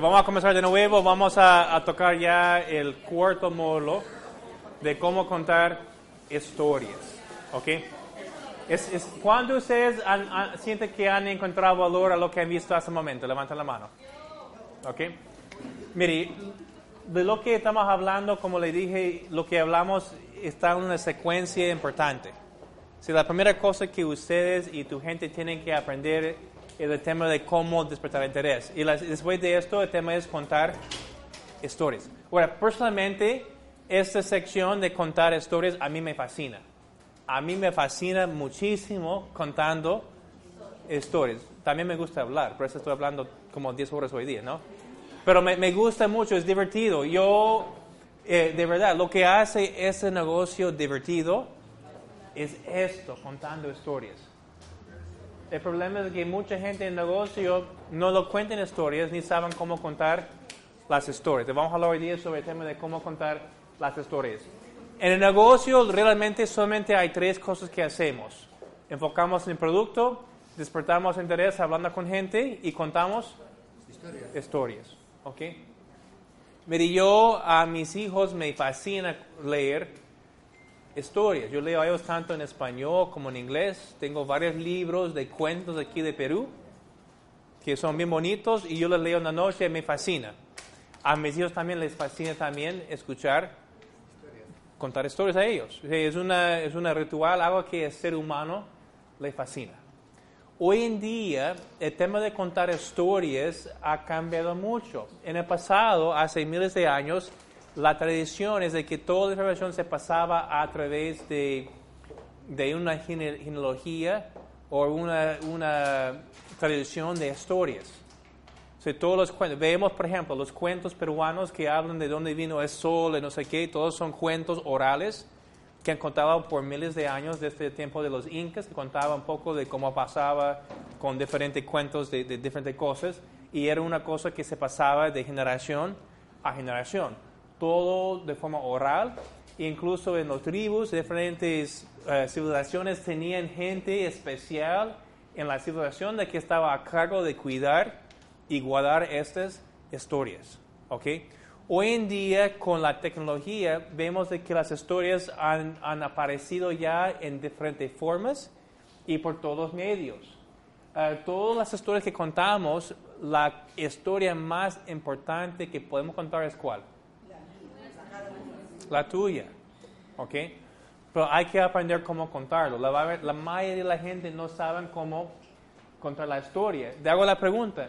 vamos a comenzar de nuevo, vamos a, tocar ya el cuarto módulo de cómo contar historias. ¿Ok? Es, es, ¿Cuándo ustedes sienten que han encontrado valor a lo que han visto hasta el momento? Levanten la mano. ¿Ok? Mire, de lo que estamos hablando, como le dije, lo que hablamos está en una secuencia importante. Si la primera cosa que ustedes y tu gente tienen que aprender el tema de cómo despertar interés. Y después de esto, el tema es contar historias. Ahora, personalmente, esta sección de contar historias a mí me fascina. A mí me fascina muchísimo contando historias. También me gusta hablar, por eso estoy hablando como 10 horas hoy día, ¿no? Pero me, me gusta mucho, es divertido. Yo, eh, de verdad, lo que hace ese negocio divertido es esto, contando historias. El problema es que mucha gente en negocio no lo cuentan historias ni saben cómo contar las historias. Vamos a hablar hoy día sobre el tema de cómo contar las historias. En el negocio realmente solamente hay tres cosas que hacemos. Enfocamos en el producto, despertamos interés hablando con gente y contamos historias. historias ¿Ok? Mire, yo a mis hijos me fascina leer historias. Yo leo a ellos tanto en español como en inglés. Tengo varios libros de cuentos aquí de Perú que son bien bonitos y yo los leo en la noche y me fascina. A mis hijos también les fascina también escuchar, contar historias a ellos. Es una, es una ritual, algo que el ser humano le fascina. Hoy en día el tema de contar historias ha cambiado mucho. En el pasado, hace miles de años, la tradición es de que toda la información se pasaba a través de, de una genealogía o una, una tradición de historias. todos los cuentos, vemos por ejemplo los cuentos peruanos que hablan de dónde vino el sol y no sé qué, todos son cuentos orales que han contado por miles de años desde el tiempo de los incas, que contaban un poco de cómo pasaba con diferentes cuentos de, de diferentes cosas y era una cosa que se pasaba de generación a generación todo de forma oral, incluso en los tribus, diferentes eh, civilizaciones tenían gente especial en la civilización de que estaba a cargo de cuidar y guardar estas historias. ¿okay? Hoy en día, con la tecnología, vemos de que las historias han, han aparecido ya en diferentes formas y por todos medios. Uh, todas las historias que contamos, la historia más importante que podemos contar es cuál? La tuya. ¿Ok? Pero hay que aprender cómo contarlo. La, la mayoría de la gente no sabe cómo contar la historia. Te hago la pregunta.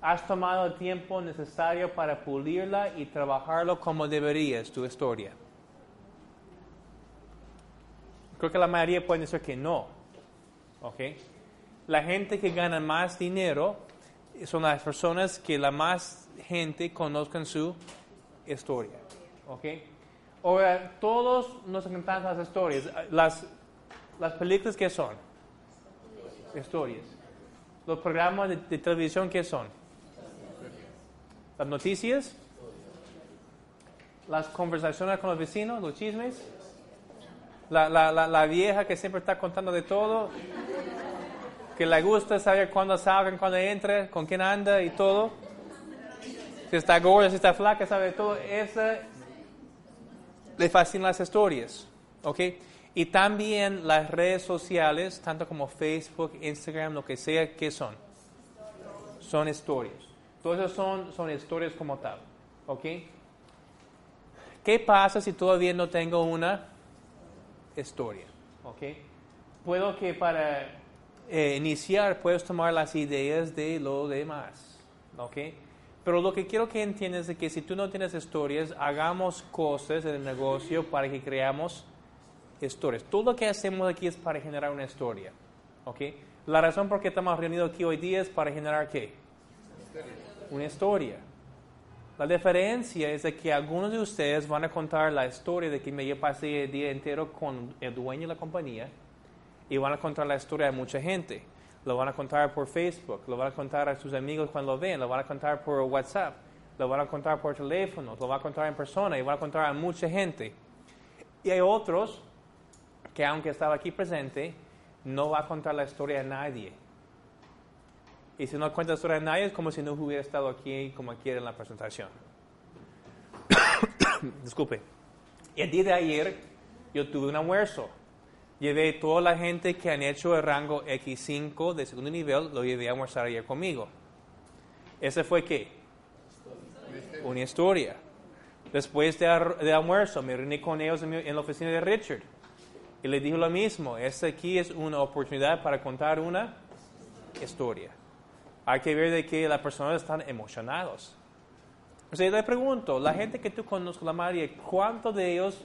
¿Has tomado el tiempo necesario para pulirla y trabajarlo como deberías, tu historia? Creo que la mayoría puede decir que no. ¿Ok? La gente que gana más dinero son las personas que la más gente conozcan su historia. ¿Ok? Ahora, todos nos encantan las historias. Las, las películas, ¿qué son? Historias. Los programas de, televisión, ¿qué son? Las noticias. Las conversaciones con los vecinos, los chismes. La, la, la, vieja que siempre está contando de todo. Que le gusta saber cuándo salgan, cuándo entra, con quién anda y todo. Si está gorda, si está flaca, sabe todo. Esa le fascinan las historias, ¿ok? Y también las redes sociales, tanto como Facebook, Instagram, lo que sea, ¿qué son? Son historias. Todas son, son historias como tal, ¿ok? ¿Qué pasa si todavía no tengo una historia? ¿Ok? Puedo que para eh, iniciar puedes tomar las ideas de lo demás, ¿ok? Pero lo que quiero que entiendas es que si tú no tienes historias, hagamos cosas en el negocio para que creamos historias. Todo lo que hacemos aquí es para generar una historia. ¿ok? La razón por qué estamos reunidos aquí hoy día es para generar qué? Una historia. La diferencia es de que algunos de ustedes van a contar la historia de que me pasé el día entero con el dueño de la compañía y van a contar la historia de mucha gente lo van a contar por Facebook, lo van a contar a sus amigos cuando lo ven, lo van a contar por WhatsApp, lo van a contar por teléfono, lo van a contar en persona y van a contar a mucha gente. Y hay otros que aunque estaba aquí presente, no va a contar la historia a nadie. Y si no cuenta la historia de nadie, es como si no hubiera estado aquí como quiere en la presentación. Disculpe. El día de ayer yo tuve un almuerzo. Llevé toda la gente que han hecho el rango X5 de segundo nivel, lo llevé a almorzar ayer conmigo. ¿Ese fue qué? Una historia. Después de, almuerzo me reuní con ellos en, en, la oficina de Richard y le dije lo mismo. Esta aquí es una oportunidad para contar una historia. Hay que ver de que las personas están emocionados. O sea, le pregunto, la gente que tú conoces, la María, ¿cuántos de ellos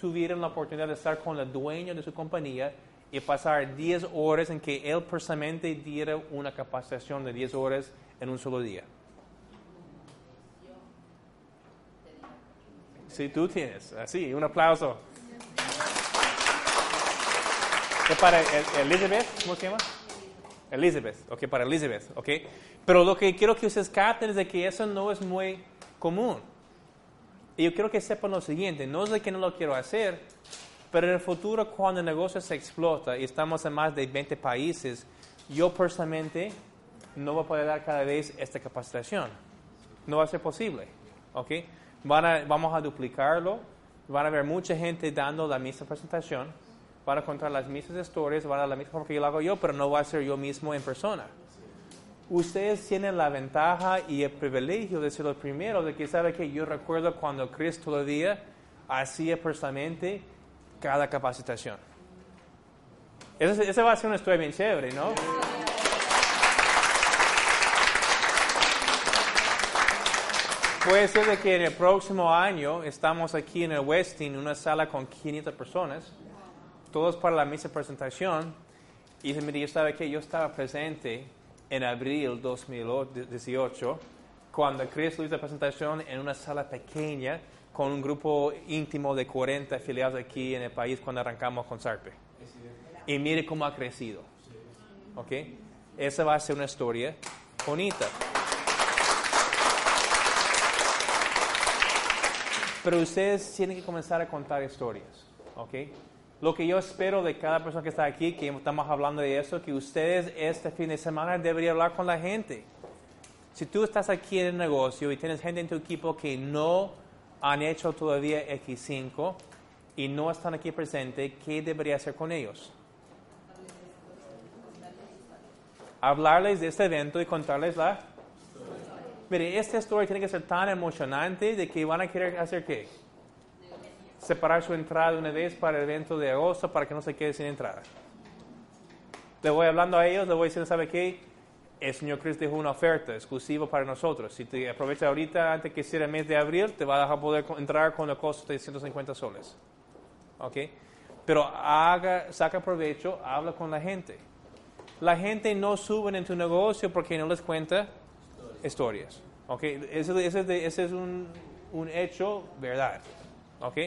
tuvieron la oportunidad de estar con el dueño de su compañía y pasar 10 horas en que él personalmente diera una capacitación de 10 horas en un solo día? Sí, tú tienes. Así, un aplauso. ¿Es para Elizabeth? ¿Cómo se llama? Elizabeth, ok, para Elizabeth, ok. Pero lo que quiero que ustedes capten es de que eso no es muy común. Y yo quiero que sepan lo siguiente, no es de que no lo quiero hacer, pero en el futuro cuando el negocio se explota y estamos en más de 20 países, yo personalmente no voy a poder dar cada vez esta capacitación. No va a ser posible, ¿ok? vamos a duplicarlo, van a haber mucha gente dando la misma presentación, van a contar las mismas historias, van a la misma forma que yo lo hago yo, pero no va a ser yo mismo en persona ustedes tienen la ventaja y el privilegio de ser los primeros, de que sabe que yo recuerdo cuando Cristo todavía hacía personalmente cada capacitación. Esa va a ser una historia bien chévere, ¿no? Puede ser de que en el próximo año estamos aquí en el Westin, una sala con 500 personas, todos para la misma presentación, y se me dice, ¿sabe que Yo estaba presente en abril 2018, cuando Chris hizo la presentación en una sala pequeña con un grupo íntimo de 40 afiliados aquí en el país cuando arrancamos con Sarpe. Y mire cómo ha crecido. ¿Ok? Esa va a ser una historia bonita. Pero ustedes tienen que comenzar a contar historias. ¿Ok? Lo que yo espero de cada persona que está aquí, que estamos hablando de eso, que ustedes este fin de semana deberían hablar con la gente. Si tú estás aquí en el negocio y tienes gente en tu equipo que no han hecho todavía X5 y no están aquí presentes, ¿qué debería hacer con ellos? Hablarles de este evento y contarles la... Mire, esta historia tiene que ser tan emocionante de que van a querer hacer qué? Separar su entrada una vez para el evento de agosto para que no se quede sin entrada. Le voy hablando a ellos, le voy diciendo, ¿sabe qué? El Señor Cristo dejó una oferta exclusiva para nosotros. Si te aprovechas ahorita antes que sea el mes de abril, te va a dejar poder entrar con el costo de 150 soles. ¿Ok? Pero haga, saca provecho, habla con la gente. La gente no sube en tu negocio porque no les cuenta historias. ¿Ok? Ese, ese, ese es un, un hecho verdad. ¿Ok?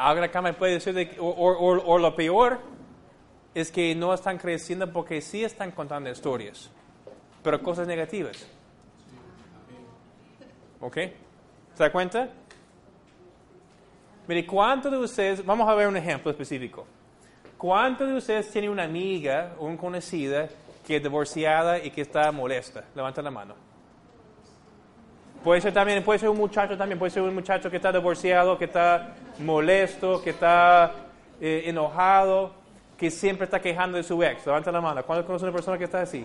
Ahora acá me puede decir, de, o, lo peor es que no están creciendo porque sí están contando historias, pero cosas negativas. ¿Ok? ¿Se da cuenta? Mire, ¿cuántos de ustedes, vamos a ver un ejemplo específico. ¿Cuántos de ustedes tienen una amiga o una conocida que es divorciada y que está molesta? Levanta la mano. Puede ser también, puede ser un muchacho también, puede ser un muchacho que está divorciado, que está molesto, que está eh, enojado, que siempre está quejando de su ex. Levanta la mano. ¿Cuándo conoce una persona que está así?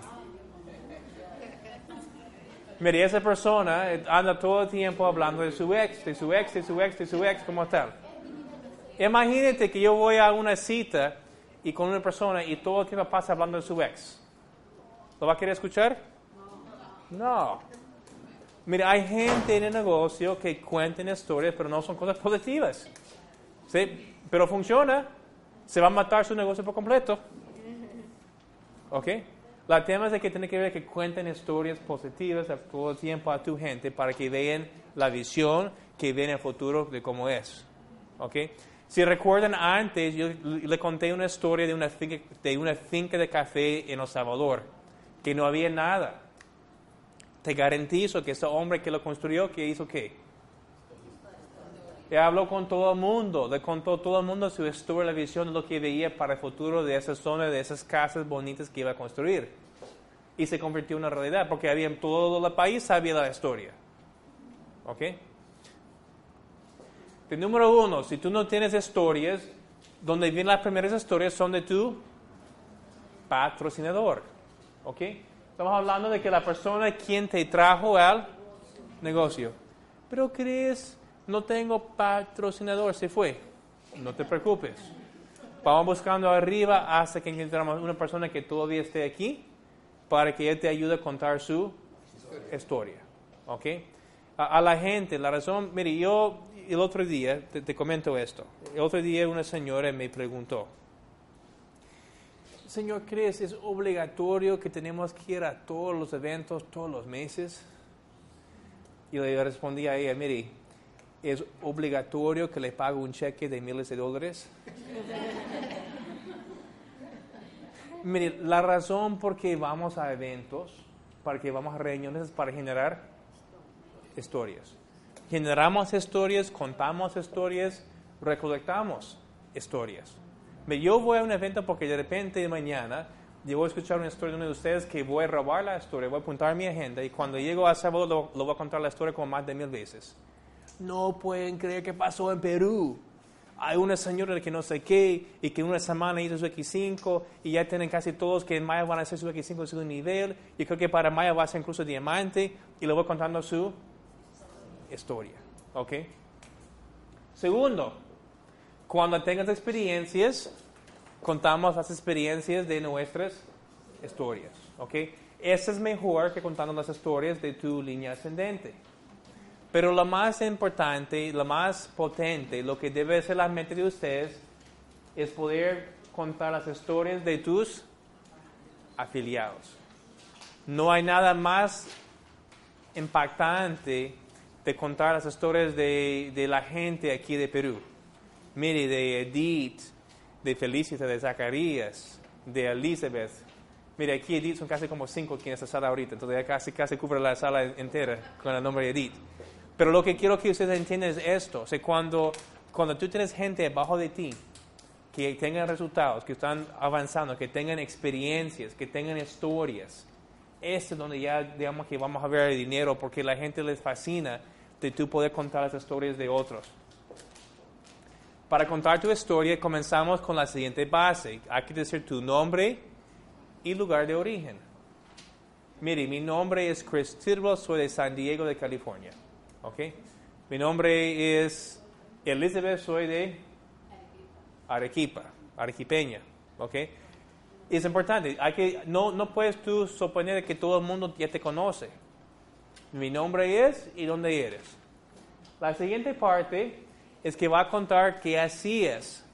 Mire, esa persona eh, anda todo el tiempo hablando de su ex, de su ex, de su ex, de su ex, como tal. Imagínate que yo voy a una cita y con una persona y todo el tiempo pasa hablando de su ex. ¿Lo va a querer escuchar? No. Mira, hay gente en el negocio que cuentan historias, pero no son cosas positivas. ¿Sí? Pero funciona. Se va a matar su negocio por completo. ¿Ok? La tema es de que tiene que ver que cuenten historias positivas todo el tiempo a tu gente para que vean la visión que ven el futuro de cómo es. ¿Ok? Si recuerdan antes, yo le conté una historia de una finca de, una finca de café en El Salvador, que no había nada te garantizo que ese hombre que lo construyó, que hizo qué? Que habló con todo el mundo, le contó todo el mundo su historia, la visión de lo que veía para el futuro de esa zona, de esas casas bonitas que iba a construir. y se convirtió en una realidad porque había en todo el país sabía la historia. ¿Ok? El número uno, si tú no tienes historias, donde vienen las primeras historias son de tu patrocinador. ¿Ok? Estamos hablando de que la persona quien te trajo al negocio. Pero crees, no tengo patrocinador, se fue. No te preocupes. Vamos buscando arriba hasta que encontramos una persona que todavía esté aquí para que él te ayude a contar su historia. ¿Ok? A, la gente, la razón, mire, yo el otro día, te, comento esto, el otro día una señora me preguntó, Señor, ¿crees es obligatorio que tenemos que ir a todos los eventos todos los meses? Y le respondí a ella, mire, ¿es obligatorio que le pague un cheque de miles de dólares? mire, la razón por qué vamos a eventos, para que vamos a reuniones, es para generar historias generamos historias, contamos historias, recolectamos historias. Yo voy a un evento porque de repente de mañana yo voy a escuchar una historia de uno de ustedes que voy a robar la historia, voy a apuntar mi agenda y cuando llego a sábado lo, lo, voy a contar la historia como más de mil veces. No pueden creer que pasó en Perú. Hay una señora que no sé qué y que una semana hizo su X5 y ya tienen casi todos que en mayo van a hacer su X5 en segundo nivel y creo que para mayo va a ser incluso diamante y le voy contando su historia. ¿Ok? Segundo, cuando tengas experiencias, contamos las experiencias de nuestras historias. ¿Ok? Eso es mejor que contando las historias de tu línea ascendente. Pero lo más importante, lo más potente, lo que debe ser la mente de ustedes es poder contar las historias de tus afiliados. No hay nada más impactante de contar las historias de, de, la gente aquí de Perú. Mire, de Edith, de Felicita, de Zacarías, de Elizabeth. Mire, aquí Edith son casi como cinco aquí en esta sala ahorita, entonces ya casi, casi cubre la sala entera con el nombre de Edith. Pero lo que quiero que ustedes entiendan es esto, o cuando, cuando tú tienes gente abajo de ti, que tengan resultados, que están avanzando, que tengan experiencias, que tengan historias, este es donde ya digamos que vamos a ver el dinero porque la gente les fascina de tú poder contar las historias de otros. Para contar tu historia comenzamos con la siguiente base. Hay que decir tu nombre y lugar de origen. Mire, mi nombre es Chris Tidwell, soy de San Diego, de California. ¿Ok? Mi nombre es Elizabeth, soy de Arequipa, arequipeña. ¿Ok? Es importante, hay que, no, no puedes tú suponer que todo el mundo ya te conoce mi nombre es y dónde eres. La siguiente parte es que va a contar qué hacías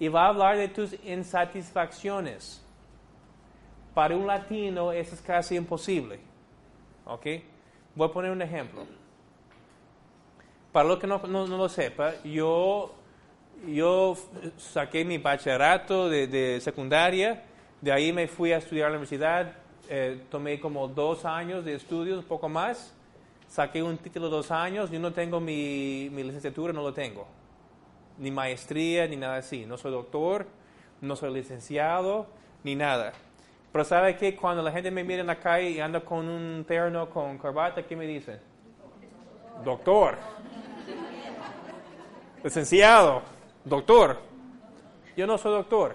y va a hablar de tus insatisfacciones. Para un latino eso es casi imposible. ¿Ok? Voy a poner un ejemplo. Para los que no, lo sepa, yo, yo saqué mi bachillerato de, de secundaria, de ahí me fui a estudiar a la universidad, eh, tomé como dos años de estudios, un poco más, saqué un título dos años, yo no tengo mi, mi licenciatura, no lo tengo, ni maestría, ni nada así, no soy doctor, no soy licenciado, ni nada. Pero ¿sabe que Cuando la gente me mira en la calle y anda con un terno, con corbata, ¿qué me dicen? Doctor. Licenciado. Doctor. Yo no soy doctor.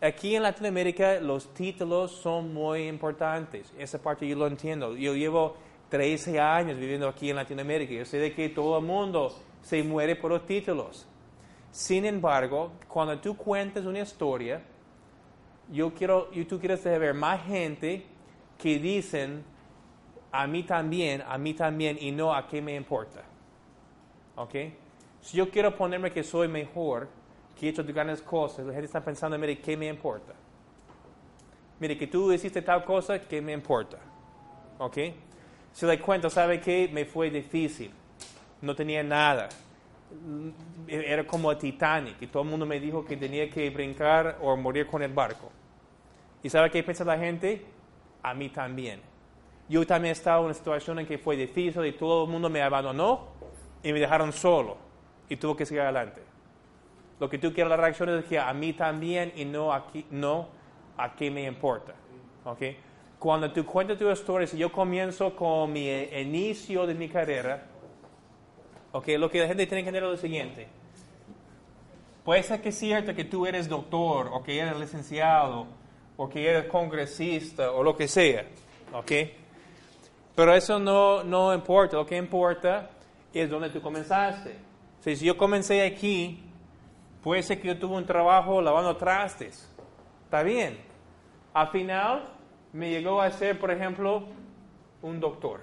Aquí en Latinoamérica los títulos son muy importantes. Esa parte yo lo entiendo. Yo llevo 13 años viviendo aquí en Latinoamérica. Yo sé de que todo el mundo se muere por los títulos. Sin embargo, cuando tú cuentas una historia, yo quiero, y tú quieres ver más gente que dicen a mí también, a mí también, y no a qué me importa. ¿Ok? Si yo quiero ponerme que soy mejor, que he hecho grandes cosas, la gente está pensando, mire, ¿qué me importa? Mire, que tú hiciste tal cosa, ¿qué me importa? ¿Ok? Si le cuento, ¿sabe qué? Me fue difícil. No tenía nada. Era como a Titanic y todo el mundo me dijo que tenía que brincar o morir con el barco. ¿Y sabe qué piensa la gente? A mí también. Yo también estaba en una situación en que fue difícil y todo el mundo me abandonó y me dejaron solo y tuve que seguir adelante. Lo que tú quieres la reacción es que a mí también y no, aquí, no a qué me importa. ¿okay? Cuando tú cuentas tu historia, si yo comienzo con mi inicio de mi carrera, ok, lo que la gente tiene que entender es lo siguiente. Puede ser que es cierto que tú eres doctor, o que eres licenciado, o que eres congresista, o lo que sea, ok. Pero eso no, no importa, lo que importa es donde tú comenzaste. si yo comencé aquí, puede ser que yo tuve un trabajo lavando trastes, está bien. Al final, me llegó a ser, por ejemplo, un doctor.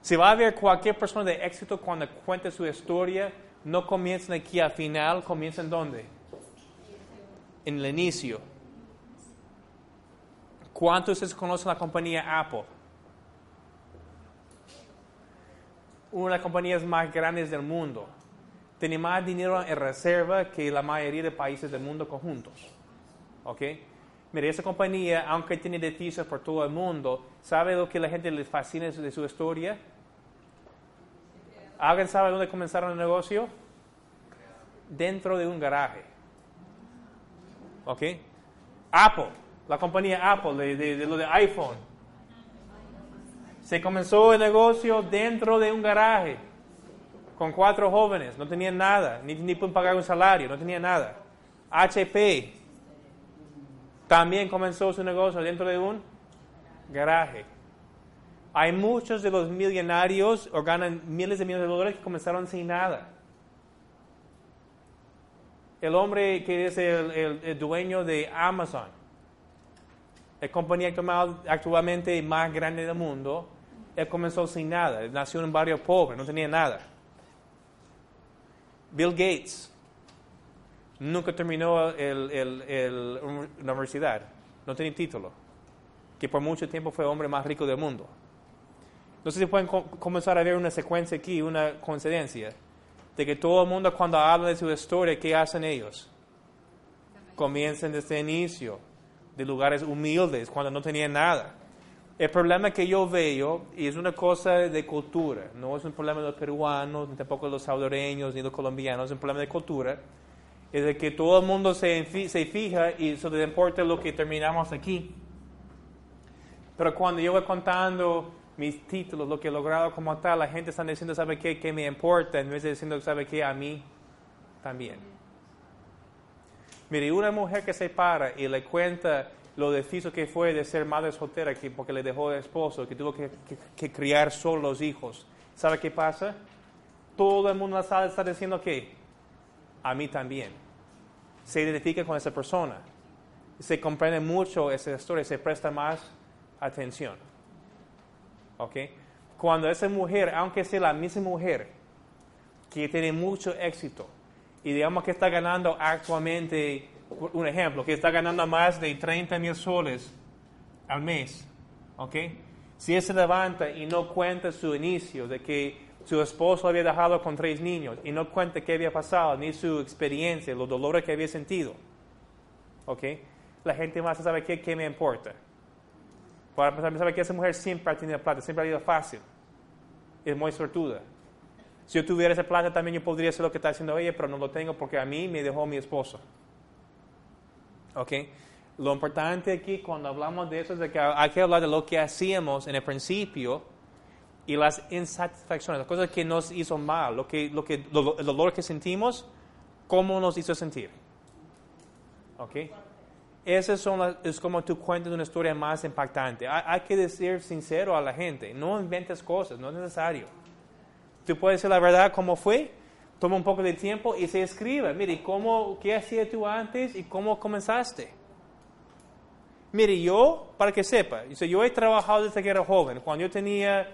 Si va a haber cualquier persona de éxito cuando cuente su historia, no comienzan aquí al final, comienzan dónde? En el inicio. ¿Cuántos ustedes conocen la compañía Apple? Una de las compañías más grandes del mundo. Tiene más dinero en reserva que la mayoría de países del mundo conjuntos. ¿Ok? Mire, esa compañía, aunque tiene edificios por todo el mundo, ¿sabe lo que la gente les fascina de su historia? ¿Alguien sabe dónde comenzaron el negocio? Dentro de un garaje. ¿Ok? Apple, la compañía Apple, de, lo de iPhone. Se comenzó el negocio dentro de un garaje con cuatro jóvenes, no tenían nada, ni, ni pueden pagar un salario, no tenían nada. HP, también comenzó su negocio dentro de un garaje. Hay muchos de los millonarios o ganan miles de millones de dólares que comenzaron sin nada. El hombre que es el, dueño de Amazon, la compañía actualmente más grande del mundo, él comenzó sin nada. nació en un barrio pobre, no tenía nada. Bill Gates, nunca terminó la universidad, no tenía título, que por mucho tiempo fue el hombre más rico del mundo. No sé si pueden comenzar a ver una secuencia aquí, una coincidencia, de que todo el mundo cuando habla de su historia, ¿qué hacen ellos? Comienzan desde el inicio, de lugares humildes, cuando no tenían nada. El problema que yo veo, y es una cosa de cultura, no es un problema de los peruanos, ni tampoco de los salvadoreños, ni de los colombianos, es un problema de cultura es de que todo el mundo se, se fija y eso le importa lo que terminamos aquí. Pero cuando yo voy contando mis títulos, lo que he logrado como tal, la gente está diciendo, ¿sabe qué? ¿Qué me importa? En vez de diciendo, ¿sabe qué? A mí también. Mire, una mujer que se para y le cuenta lo difícil que fue de ser madre soltera porque le dejó de esposo, que tuvo que, que, criar solo los hijos. ¿Sabe qué pasa? Todo el mundo en está diciendo que a mí también. Se identifica con esa persona. Se comprende mucho esa historia, se presta más atención. ¿Ok? Cuando esa mujer, aunque sea la misma mujer, que tiene mucho éxito, y digamos que está ganando actualmente, un ejemplo, que está ganando más de 30 mil soles al mes, ¿ok? Si él se levanta y no cuenta su inicio de que su esposo había dejado con tres niños y no cuenta qué había pasado, ni su experiencia, los dolores que había sentido. ¿Ok? La gente más sabe qué, qué me importa. Para empezar, sabe que esa mujer siempre ha tenido plata, siempre ha ido fácil. Es muy sortuda. Si yo tuviera esa plata también yo podría hacer lo que está haciendo ella, pero no lo tengo porque a mí me dejó mi esposo. ¿Ok? Lo importante aquí cuando hablamos de eso es de que hay que hablar de lo que hacíamos en el principio y las insatisfacciones, las cosas que nos hizo mal, lo que, lo que, el dolor que sentimos, cómo nos hizo sentir. ¿Ok? Esas son es como tú cuentas una historia más impactante. Hay, que decir sincero a la gente, no inventes cosas, no es necesario. Tú puedes decir la verdad como fue, toma un poco de tiempo y se escribe, mire, ¿cómo, ¿qué hacías tú antes y cómo comenzaste? Mire, yo, para que sepa, yo he trabajado desde que era joven. Cuando yo tenía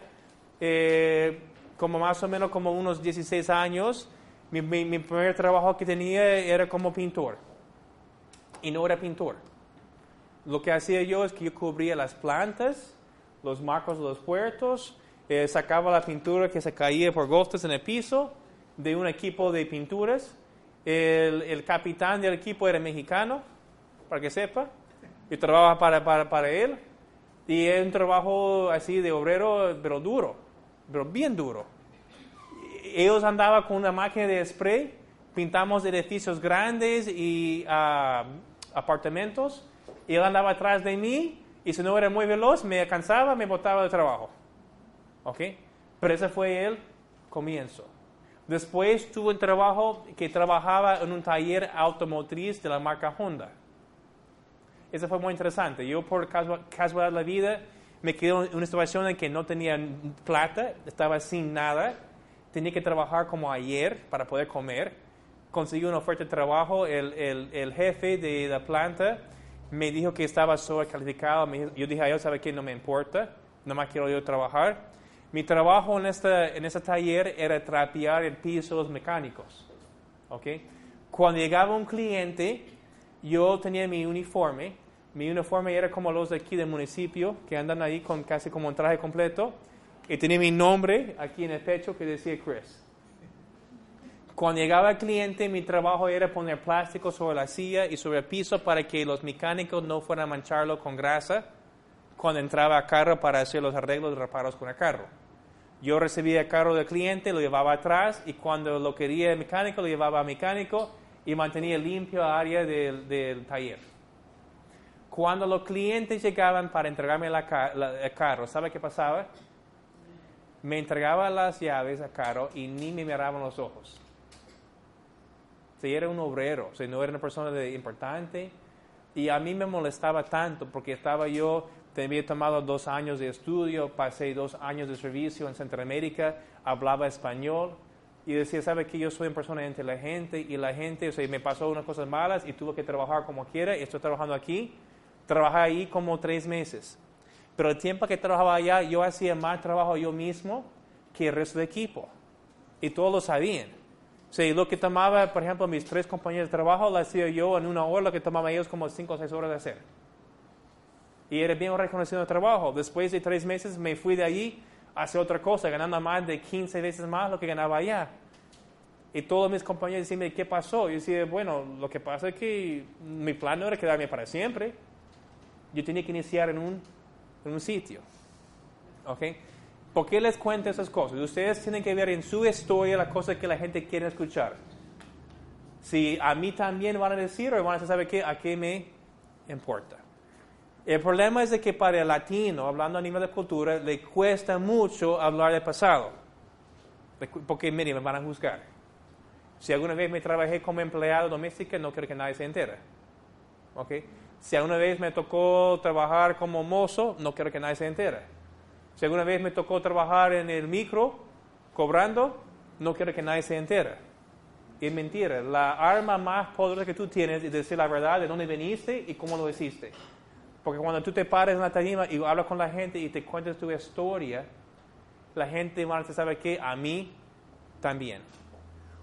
eh, como más o menos como unos 16 años, mi, mi, primer trabajo que tenía era como pintor. Y no era pintor. Lo que hacía yo es que yo cubría las plantas, los marcos de los puertos, eh, sacaba la pintura que se caía por gotas en el piso de un equipo de pinturas. El, el capitán del equipo era mexicano, para que sepa. Yo trabajaba para, para, para él. Y es un trabajo así de obrero, pero duro pero bien duro. Ellos andaban con una máquina de spray, pintamos edificios grandes y uh, apartamentos. Él andaba atrás de mí Y si no era muy veloz, me cansaba, me botaba de trabajo. ¿Ok? Pero ese fue el comienzo. Después tuve un trabajo que trabajaba en un taller automotriz de la marca Honda. Eso fue muy interesante. Yo por casualidad de la vida me quedé en una situación en que no tenía plata, estaba sin nada, tenía que trabajar como ayer para poder comer. Conseguí una oferta de trabajo, el, el, el jefe de la planta me dijo que estaba sobrecalificado. Yo dije a él, ¿sabe qué? No me importa, no más quiero yo trabajar. Mi trabajo en este, en este taller era trapear el piso de los mecánicos. ¿okay? Cuando llegaba un cliente, yo tenía mi uniforme. Mi uniforme era como los de aquí del municipio, que andan ahí con casi como un traje completo. Y tenía mi nombre aquí en el pecho que decía Chris. Cuando llegaba el cliente, mi trabajo era poner plástico sobre la silla y sobre el piso para que los mecánicos no fueran a mancharlo con grasa cuando entraba a carro para hacer los arreglos y reparos con el carro. Yo recibía el carro del cliente, lo llevaba atrás y cuando lo quería el mecánico, lo llevaba al mecánico y mantenía limpio el área del, taller. Cuando los clientes llegaban para entregarme el carro, ¿sabe qué pasaba? Me entregaba las llaves al carro y ni me miraban los ojos. Si era un obrero, si no era una persona importante. Y a mí me molestaba tanto porque estaba yo había tomado dos años de estudio, pasé dos años de servicio en Centroamérica, hablaba español y decía, ¿sabe que yo soy una persona inteligente y la gente, o sea, me pasó unas cosas malas y tuve que trabajar como quiera y estoy trabajando aquí? Trabajé ahí como tres meses. Pero el tiempo que trabajaba allá, yo hacía más trabajo yo mismo que el resto del equipo. Y todos lo sabían. O sea, lo que tomaba, por ejemplo, mis tres compañeros de trabajo, lo hacía yo en una hora, lo que tomaba ellos como cinco o seis horas de hacer y era bien reconocido el trabajo. Después de tres meses me fui de allí a hacer otra cosa, ganando más de 15 veces más lo que ganaba allá. Y todos mis compañeros decían, ¿qué pasó? Yo decía, bueno, lo que pasa es que mi plan no era quedarme para siempre. Yo tenía que iniciar en un, en un sitio. ¿Ok? ¿Por qué les cuento esas cosas? Ustedes tienen que ver en su historia las cosas que la gente quiere escuchar. Si a mí también van a decir o van a decir, ¿sabe qué? ¿A qué me importa? El problema es de que para el latino, hablando a nivel de cultura, le cuesta mucho hablar del pasado. Porque, mire, me van a juzgar. Si alguna vez me trabajé como empleado doméstica, no quiero que nadie se entere. ¿Okay? Si alguna vez me tocó trabajar como mozo, no quiero que nadie se entere. Si alguna vez me tocó trabajar en el micro, cobrando, no quiero que nadie se entere. Es mentira. La arma más poderosa que tú tienes es decir la verdad de dónde viniste y cómo lo hiciste. Porque cuando tú te pares en la tarima y hablas con la gente y te cuentas tu historia, la gente va a decir, ¿sabe qué? A mí también.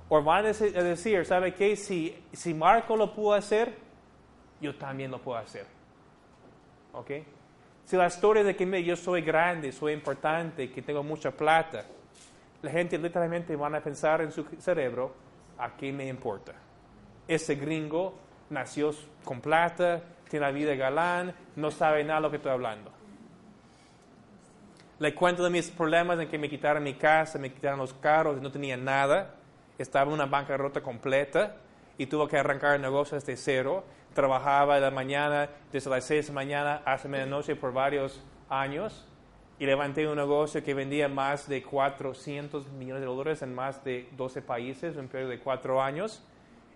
O van a decir, ¿sabe qué? Si, si Marco lo pudo hacer, yo también lo puedo hacer. ¿Ok? Si la historia de que yo soy grande, soy importante, que tengo mucha plata, la gente literalmente van a pensar en su cerebro, ¿a qué me importa? Ese gringo nació con plata, tiene la vida galán, no sabe nada de lo que estoy hablando. Le cuento de mis problemas en que me quitaron mi casa, me quitaron los carros, no tenía nada. Estaba en una bancarrota completa y tuve que arrancar el negocio desde cero. Trabajaba de la mañana, desde las 6 de la mañana hasta medianoche por varios años y levanté un negocio que vendía más de 400 millones de dólares en más de 12 países en un periodo de cuatro años.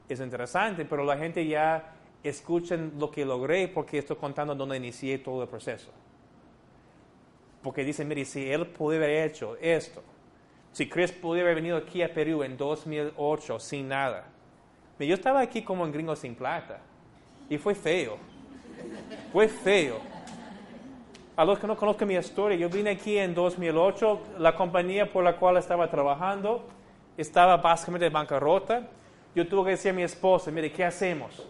Es interesante, pero la gente ya escuchen lo que logré porque estoy contando donde inicié todo el proceso. Porque dicen, mire, si él pudiera haber hecho esto, si Chris pudiera haber venido aquí a Perú en 2008 sin nada, yo estaba aquí como un gringo sin plata y fue feo, fue feo. A los que no conozcan mi historia, yo vine aquí en 2008, la compañía por la cual estaba trabajando estaba básicamente en bancarrota. Yo tuve que decir a mi esposa, mire, ¿qué hacemos?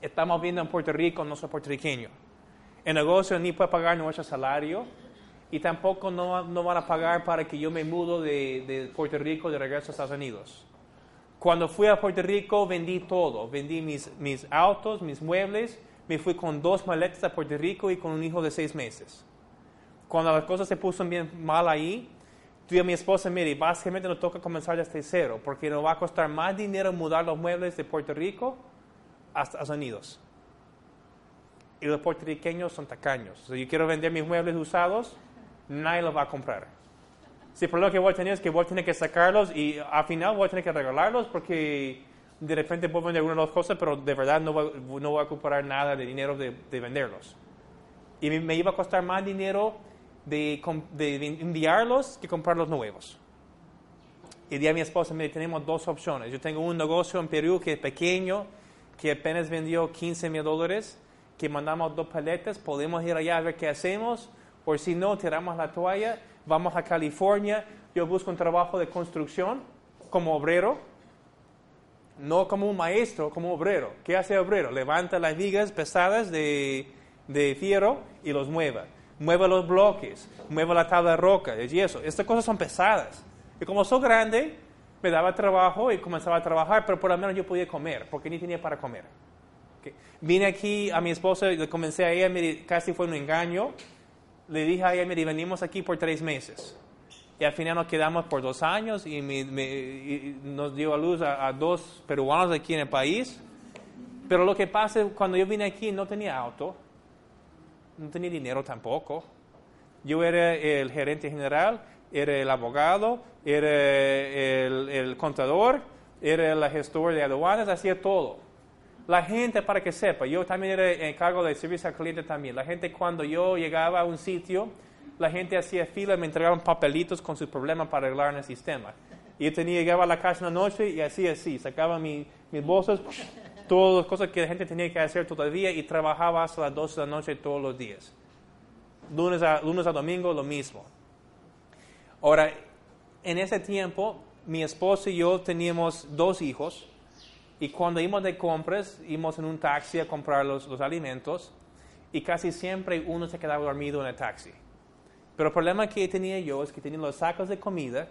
estamos viendo en Puerto Rico, no soy puertorriqueño. El negocio ni puede pagar nuestro salario y tampoco no, no van a pagar para que yo me mudo de, de, Puerto Rico de regreso a Estados Unidos. Cuando fui a Puerto Rico vendí todo, vendí mis, mis autos, mis muebles, me fui con dos maletas a Puerto Rico y con un hijo de seis meses. Cuando las cosas se puso bien mal ahí, tuve a mi esposa, mire, básicamente nos toca comenzar desde cero, porque nos va a costar más dinero mudar los muebles de Puerto Rico hasta Estados Unidos. y los puertorriqueños son tacaños. Si yo quiero vender mis muebles usados, nadie los va a comprar. Si el problema que voy a tener es que voy a tener que sacarlos y al final voy a tener que regalarlos porque de repente puedo vender algunas cosas, pero de verdad no voy, no voy a ocupar nada de dinero de, de venderlos. Y me, iba a costar más dinero de, de enviarlos que comprar los nuevos. Y día mi esposa tenemos dos opciones. Yo tengo un negocio en Perú que es pequeño, que apenas vendió 15 mil dólares, que mandamos dos paletas, podemos ir allá a ver qué hacemos, o si no, tiramos la toalla, vamos a California, yo busco un trabajo de construcción como obrero, no como un maestro, como obrero. ¿Qué hace obrero? Levanta las vigas pesadas de, de fierro y los mueva. Mueve los bloques, mueve la tabla de roca, de yeso. Estas cosas son pesadas. Y como soy grande, me daba trabajo y comenzaba a trabajar, pero por lo menos yo podía comer, porque ni tenía para comer. Vine aquí a mi esposa le comencé a ella, casi fue un engaño. Le dije a ella, mire, venimos aquí por tres meses. Y al final nos quedamos por dos años y, nos dio a luz a, dos peruanos aquí en el país. Pero lo que pasa es cuando yo vine aquí no tenía auto, no tenía dinero tampoco. Yo era el gerente general, era el abogado, era el contador, era el gestor de aduanas, hacía todo. La gente, para que sepa, yo también era en cargo del servicio al cliente también. La gente cuando yo llegaba a un sitio, la gente hacía fila, me entregaban papelitos con sus problemas para arreglar en el sistema. Y yo tenía, llegaba a la casa en la noche y hacía así, sacaba mi- mis bolsas, todas las cosas que la gente tenía que hacer todavía y trabajaba hasta las 12 de la noche todos los días. Lunes a, lunes a domingo lo mismo. Ahora, en ese tiempo, mi esposo y yo teníamos dos hijos y cuando íbamos de compras, íbamos en un taxi a comprar los, los alimentos y casi siempre uno se quedaba dormido en el taxi. Pero el problema que tenía yo es que tenía los sacos de comida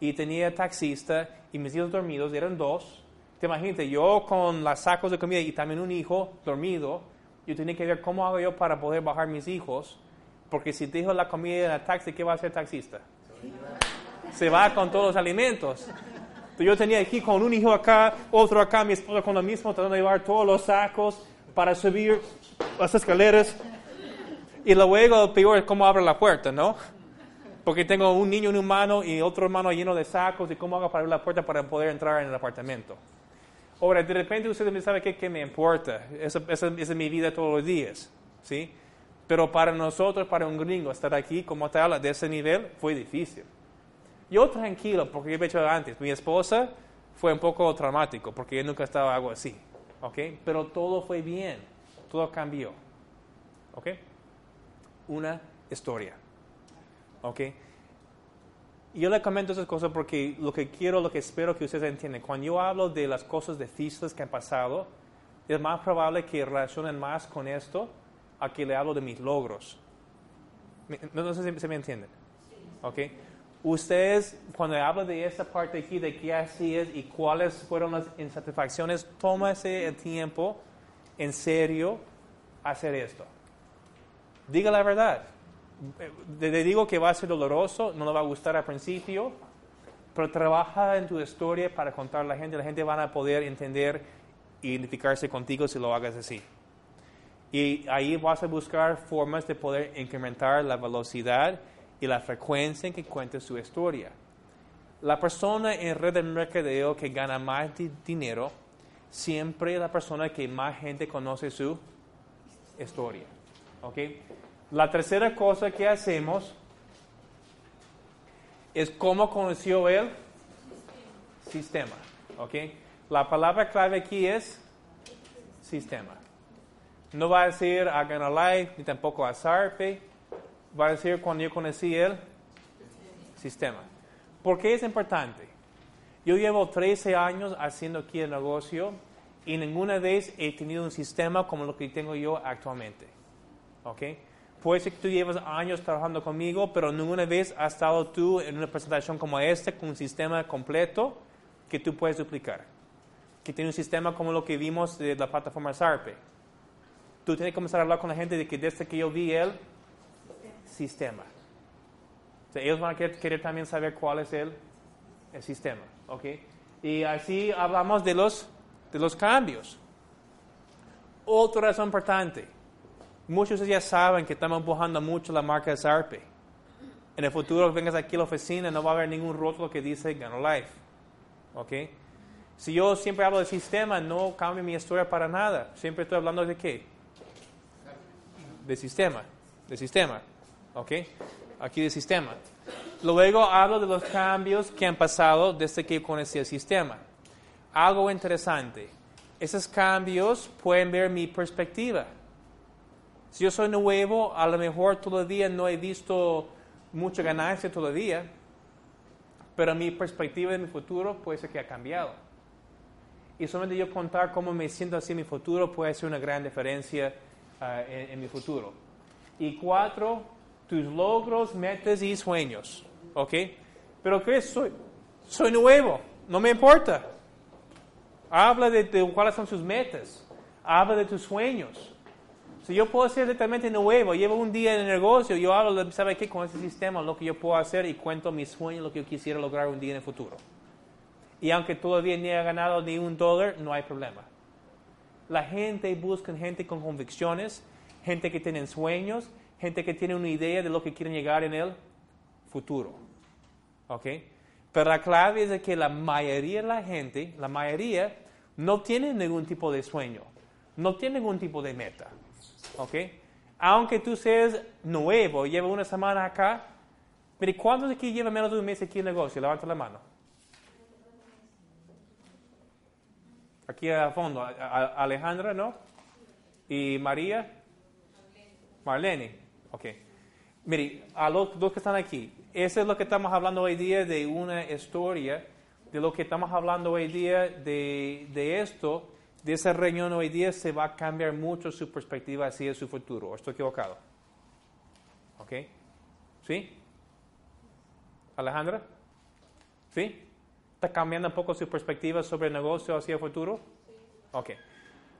y tenía taxista y mis hijos dormidos, eran dos. Te imaginas, yo con los sacos de comida y también un hijo dormido, yo tenía que ver cómo hago yo para poder bajar mis hijos, porque si dejo la comida en el taxi, ¿qué va a hacer el taxista? Se va con todos los alimentos. Entonces, Yo tenía aquí con un hijo acá, otro acá, mi esposa con lo mismo, tratando de llevar todos los sacos para subir las escaleras. Y luego, peor es cómo abro la puerta, ¿no? Porque tengo un niño en una mano y otro mano lleno de sacos y cómo hago para abrir la puerta para poder entrar en el apartamento. Ahora, de repente usted me sabe qué, me importa. Esa- esa es mi vida todos los días, ¿sí? Pero para nosotros, para un gringo, estar aquí como tal, de ese nivel, fue difícil. Yo tranquilo, porque yo he hecho antes. Mi esposa fue un poco traumático, porque yo nunca estaba algo así, ¿ok? Pero todo fue bien, todo cambió, ¿ok? Una historia, ¿ok? Yo le comento esas cosas porque lo que quiero, lo que espero que ustedes entiendan, cuando yo hablo de las cosas difíciles que han pasado, es más probable que relacionen más con esto a que le hablo de mis logros. No, no sé si se me entienden. ¿Ok? Ustedes, cuando hablo de esta parte aquí, de qué así es y cuáles fueron las insatisfacciones, tómase el tiempo, en serio, hacer esto. Diga la verdad. Eh, Le digo que va a ser doloroso, no le va a gustar al principio, pero trabaja en tu historia para contar a la gente. La gente van a poder entender e identificarse contigo si lo hagas así. Y ahí vas a buscar formas de poder incrementar la velocidad y la frecuencia en que cuentes su historia. La persona en red de mercadeo que gana más di- dinero, siempre es la persona que más gente conoce su historia. ¿ok? La tercera cosa que hacemos es cómo conoció el sistema. ¿ok? La palabra clave aquí es sistema. No va a decir a Life ni tampoco a Sarpe. Va a decir cuando yo conocí el sistema. ¿Por qué es importante? Yo llevo 13 años haciendo aquí el negocio y ninguna vez he tenido un sistema como lo que tengo yo actualmente. ¿Ok? Puede ser que tú llevas años trabajando conmigo, pero ninguna vez has estado tú en una presentación como esta con un sistema completo que tú puedes duplicar. Que tiene un sistema como lo que vimos de la plataforma Sarpe. Tú tienes que comenzar a hablar con la gente de que desde que yo vi el sistema. Ellos van a querer, querer también saber cuál es el, el sistema. ¿ok? Y así hablamos de los, de los cambios. Otra razón importante. Muchos de ustedes ya saben que estamos empujando mucho la marca de Sarpe. En el futuro, vengas aquí a la oficina, no va a haber ningún rótulo que dice Gano Life. ¿Ok? Si yo siempre hablo de sistema, no cambio mi historia para nada. Siempre estoy hablando de qué? De sistema. De sistema. ¿Ok? Aquí de sistema. Luego hablo de los cambios que han pasado desde que conocí el sistema. Algo interesante. Esos cambios pueden ver mi perspectiva. Si yo soy nuevo, a lo mejor todavía no he visto mucha ganancia todavía, pero mi perspectiva de mi futuro puede ser que ha cambiado. Y solamente yo contar cómo me siento así en mi futuro puede ser una gran diferencia ah, en, en mi futuro. Y cuatro, tus logros, metas y sueños. ¿Ok? Pero ¿qué soy? Soy nuevo, no me importa. Habla de, de cuáles son sus metas. Habla de tus sueños. Si yo puedo ser totalmente nuevo, llevo un día en el negocio, yo hablo, ¿sabe qué? Con ese sistema, lo que yo puedo hacer y cuento mis sueños, lo que yo quisiera lograr un día en el futuro. Y aunque todavía ni he ganado ni un dólar, no hay problema. La gente busca gente con convicciones, gente que tiene sueños, gente que tiene una idea de lo que quieren llegar en el futuro. ¿Ok? Pero la clave es que la mayoría de la gente, la mayoría, no tiene ningún tipo de sueño, no tiene ningún tipo de meta. ¿Ok? Aunque tú seas nuevo, lleva una semana acá, mire, ¿cuántos aquí lleva menos de un mes aquí en el negocio? Levanta la mano. Aquí fondo, a- a- Alejandra, ¿no? ¿Y María? Marlene. Ok. Mire, a los dos que están aquí, eso es lo que estamos hablando hoy día de una historia, de lo que estamos hablando hoy día de, de esto, de esa reunión hoy día se va a cambiar mucho su perspectiva hacia su futuro. ¿O estoy equivocado? ¿Ok? ¿Sí? Alejandra? ¿Sí? ¿Está cambiando un poco su perspectiva sobre el negocio hacia el futuro? Ok.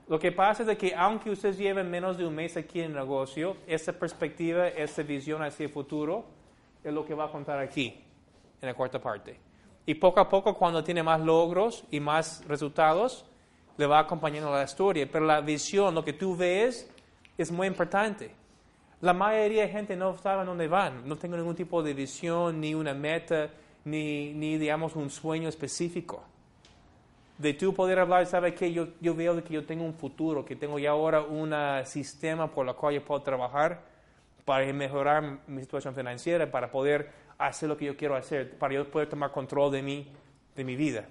Lo que pasa es de que aunque ustedes lleven menos de un mes aquí en el negocio, esa perspectiva, esa visión hacia el futuro es lo que va a contar aquí, en la cuarta parte. Y poco a poco, cuando tiene más logros y más resultados, le va acompañando la historia. Pero la visión, lo que tú ves, es muy importante. La mayoría de gente no sabe dónde van, no tengo ningún tipo de visión, ni una meta, ni, ni digamos, un sueño específico de tú poder hablar, ¿sabe qué? Yo, yo veo que yo tengo un futuro, que tengo ya ahora un sistema por el cual yo puedo trabajar para mejorar mi situación financiera, para poder hacer lo que yo quiero hacer, para yo poder tomar control de mi, de mi vida.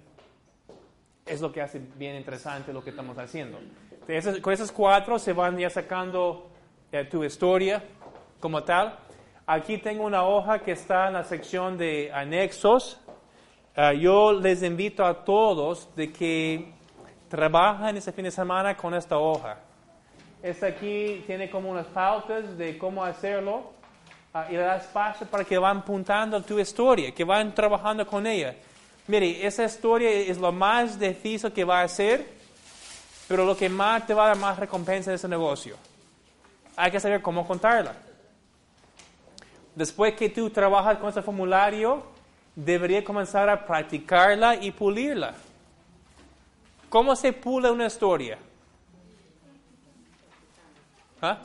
Es lo que hace bien interesante lo que estamos haciendo. Esas- con esos cuatro se van ya sacando eh, tu historia como tal. Aquí tengo una hoja que está en la sección de anexos. Ah, yo les invito a todos de que trabajen ese fin de semana con esta hoja. Esta aquí tiene como unas pautas de cómo hacerlo ah, y le da espacio para que van apuntando tu historia, que van trabajando con ella. Mire, esa historia es lo más difícil que va a ser, pero lo que más te va a dar más recompensa en ese negocio. Hay que saber cómo contarla. Después que tú trabajas con ese formulario, debería comenzar a practicarla y pulirla. ¿Cómo se pula una historia? ¿Ah?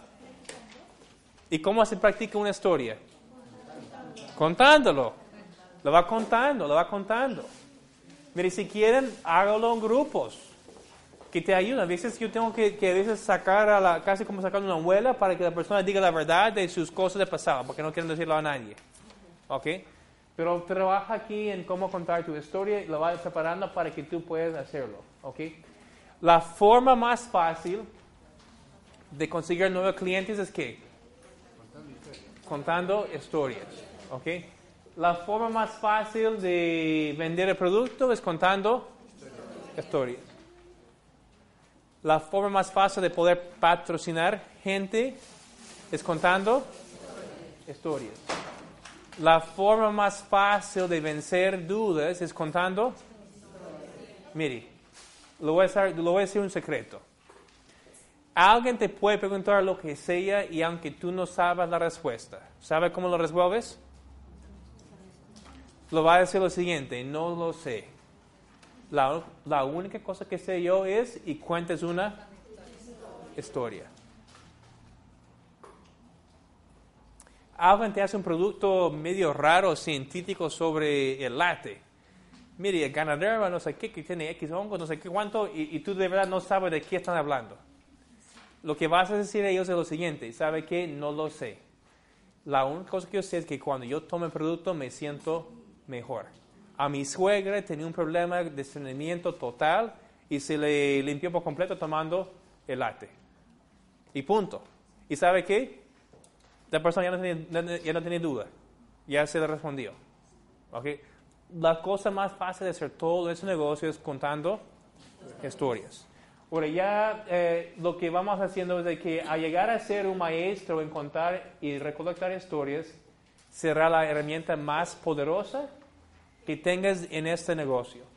¿Y cómo se practica una historia? Contándolo. Lo va contando, lo va contando. Mire, si quieren, hágalo en grupos que te ayudan. A veces yo tengo que, que a veces sacar a la, casi como sacar una abuela para que la persona diga la verdad de sus cosas de pasado, porque no quieren decirlo a nadie. ¿Ok? Pero trabaja aquí en cómo contar tu historia y lo vas preparando para que tú puedas hacerlo. ¿Ok? La forma más fácil de conseguir nuevos clientes es que contando historias. ¿Ok? La forma más fácil de vender el producto es contando historias. La forma más fácil de poder patrocinar gente es contando historias. La forma más fácil de vencer dudas es contando. Mire, lo voy, a lo voy a decir un secreto. Alguien te puede preguntar lo que sea y aunque tú no sabes la respuesta, ¿sabe cómo lo resuelves? Lo va a decir lo siguiente, no lo sé. La, la única cosa que sé yo es y cuentes una historia. Alguien te hace un producto medio raro, científico sobre el latte. Mire, el ganadero, no sé qué, que tiene X hongos, no sé qué cuánto, y, y, tú de verdad no sabes de qué están hablando. Lo que vas a decir a ellos es lo siguiente, ¿sabe qué? No lo sé. La única cosa que yo sé es que cuando yo tomo el producto me siento mejor. A mi suegra tenía un problema de estreñimiento total y se le limpió por completo tomando el latte. Y punto. ¿Y sabe qué? La persona ya no tenía, ya no tenía duda. Ya se le respondió. ¿Okay? La cosa más fácil de hacer todo ese negocio es contando historias. Ahora ya eh, lo que vamos haciendo es de que al llegar a ser un maestro en contar y recolectar historias, será la herramienta más poderosa que tengas en este negocio.